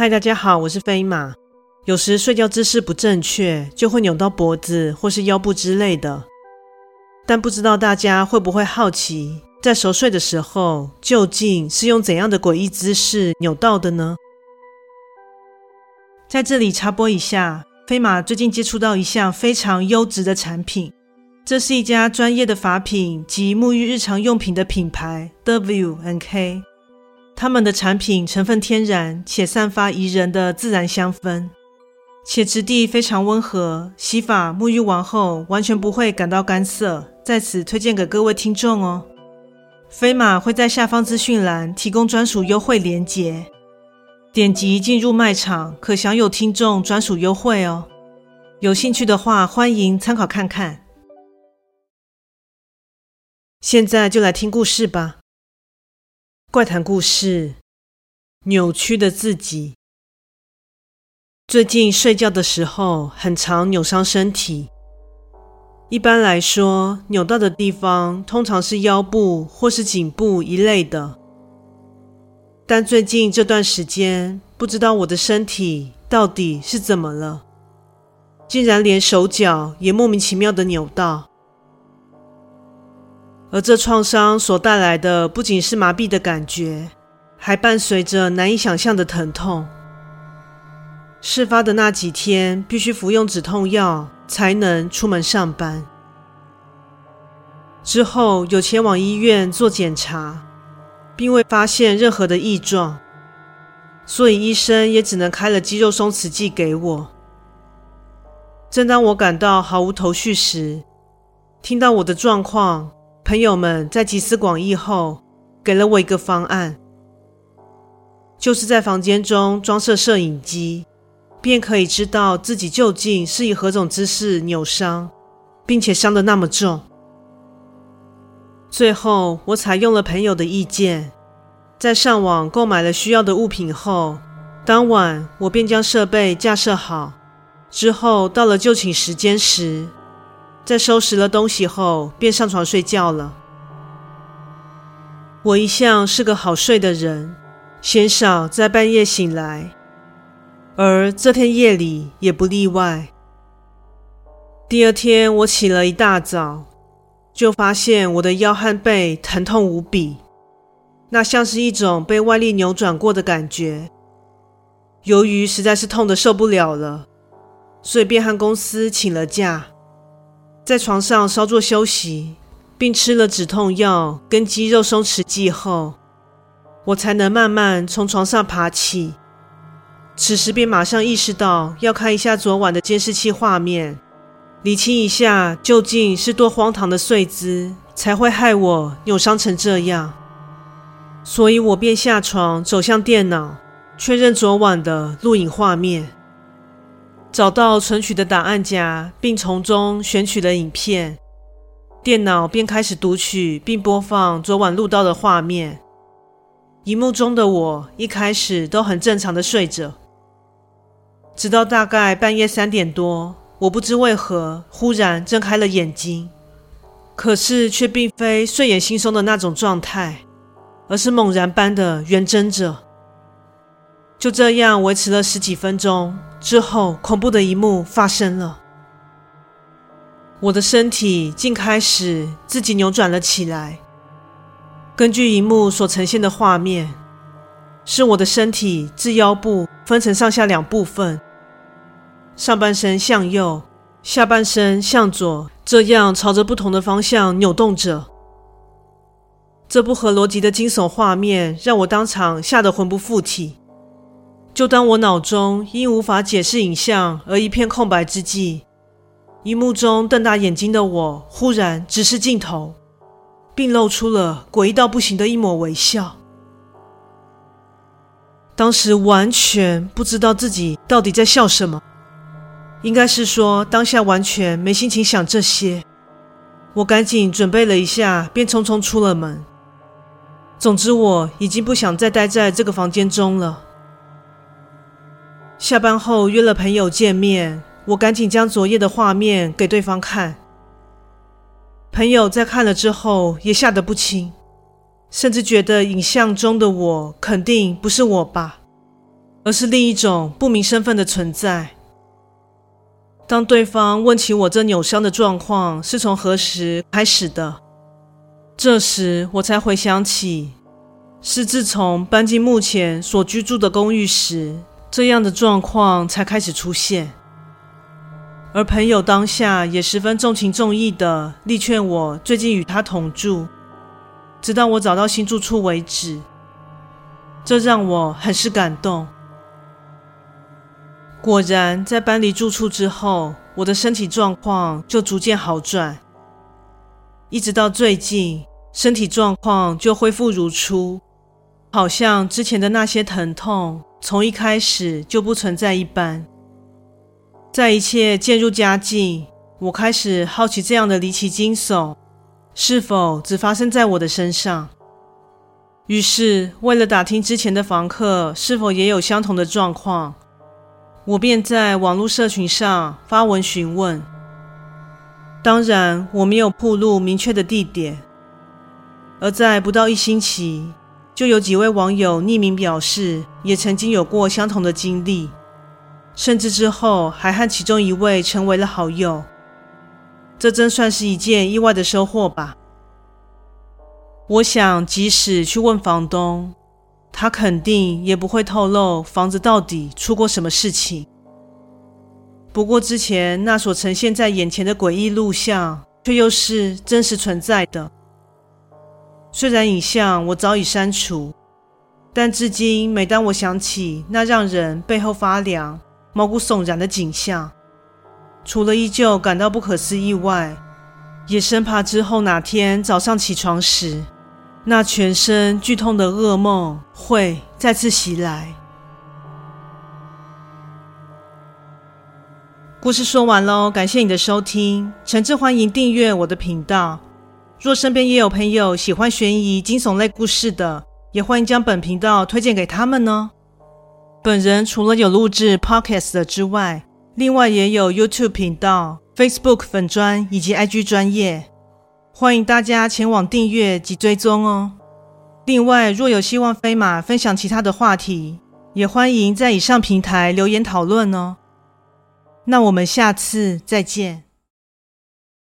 嗨，大家好，我是飞马。有时睡觉姿势不正确，就会扭到脖子或是腰部之类的。但不知道大家会不会好奇，在熟睡的时候，究竟是用怎样的诡异姿势扭到的呢？在这里插播一下，飞马最近接触到一项非常优质的产品，这是一家专业的法品及沐浴日常用品的品牌 wnk。他们的产品成分天然，且散发宜人的自然香氛。且质地非常温和，洗发沐浴完后完全不会感到干涩，在此推荐给各位听众哦。飞马会在下方资讯栏提供专属优惠链接，点击进入卖场可享有听众专属优惠哦。有兴趣的话，欢迎参考看看。现在就来听故事吧。怪谈故事：扭曲的自己。最近睡觉的时候很常扭伤身体。一般来说，扭到的地方通常是腰部或是颈部一类的。但最近这段时间，不知道我的身体到底是怎么了，竟然连手脚也莫名其妙的扭到。而这创伤所带来的不仅是麻痹的感觉，还伴随着难以想象的疼痛。事发的那几天，必须服用止痛药才能出门上班。之后有前往医院做检查，并未发现任何的异状，所以医生也只能开了肌肉松弛剂给我。正当我感到毫无头绪时，听到我的状况，朋友们在集思广益后，给了我一个方案，就是在房间中装设摄影机。便可以知道自己究竟是以何种姿势扭伤，并且伤得那么重。最后，我采用了朋友的意见，在上网购买了需要的物品后，当晚我便将设备架设好。之后到了就寝时间时，在收拾了东西后，便上床睡觉了。我一向是个好睡的人，鲜少在半夜醒来。而这天夜里也不例外。第二天我起了一大早，就发现我的腰和背疼痛无比，那像是一种被外力扭转过的感觉。由于实在是痛得受不了了，所以便和公司请了假，在床上稍作休息，并吃了止痛药跟肌肉松弛剂后，我才能慢慢从床上爬起。此时便马上意识到要看一下昨晚的监视器画面，理清一下究竟是多荒唐的睡姿才会害我扭伤成这样。所以我便下床走向电脑，确认昨晚的录影画面，找到存取的档案夹，并从中选取了影片。电脑便开始读取并播放昨晚录到的画面。荧幕中的我一开始都很正常的睡着。直到大概半夜三点多，我不知为何忽然睁开了眼睛，可是却并非睡眼惺忪的那种状态，而是猛然般的圆睁着。就这样维持了十几分钟之后，恐怖的一幕发生了，我的身体竟开始自己扭转了起来。根据荧幕所呈现的画面，是我的身体自腰部分成上下两部分。上半身向右，下半身向左，这样朝着不同的方向扭动着。这不合逻辑的惊悚画面让我当场吓得魂不附体。就当我脑中因无法解释影像而一片空白之际，荧幕中瞪大眼睛的我忽然直视镜头，并露出了诡异到不行的一抹微笑。当时完全不知道自己到底在笑什么。应该是说，当下完全没心情想这些。我赶紧准备了一下，便匆匆出了门。总之，我已经不想再待在这个房间中了。下班后约了朋友见面，我赶紧将昨夜的画面给对方看。朋友在看了之后也吓得不轻，甚至觉得影像中的我肯定不是我吧。而是另一种不明身份的存在。当对方问起我这扭伤的状况是从何时开始的，这时我才回想起，是自从搬进目前所居住的公寓时，这样的状况才开始出现。而朋友当下也十分重情重义地力劝我最近与他同住，直到我找到新住处为止。这让我很是感动。果然，在搬离住处之后，我的身体状况就逐渐好转，一直到最近，身体状况就恢复如初，好像之前的那些疼痛从一开始就不存在一般。在一切渐入佳境，我开始好奇这样的离奇惊悚是否只发生在我的身上。于是，为了打听之前的房客是否也有相同的状况，我便在网络社群上发文询问。当然，我没有暴露明确的地点。而在不到一星期，就有几位网友匿名表示，也曾经有过相同的经历。甚至之后还和其中一位成为了好友，这真算是一件意外的收获吧。我想，即使去问房东，他肯定也不会透露房子到底出过什么事情。不过之前那所呈现在眼前的诡异录像，却又是真实存在的。虽然影像我早已删除，但至今每当我想起那让人背后发凉，毛骨悚然的景象，除了依旧感到不可思议外，也生怕之后哪天早上起床时，那全身剧痛的噩梦会再次袭来。故事说完喽，感谢你的收听，诚挚欢迎订阅我的频道。若身边也有朋友喜欢悬疑惊悚类故事的，也欢迎将本频道推荐给他们呢。本人除了有录制 Podcast 的之外，另外也有 YouTube 频道、Facebook 粉专以及 IG 专业，欢迎大家前往订阅及追踪哦。另外，若有希望飞马分享其他的话题，也欢迎在以上平台留言讨论哦。那我们下次再见。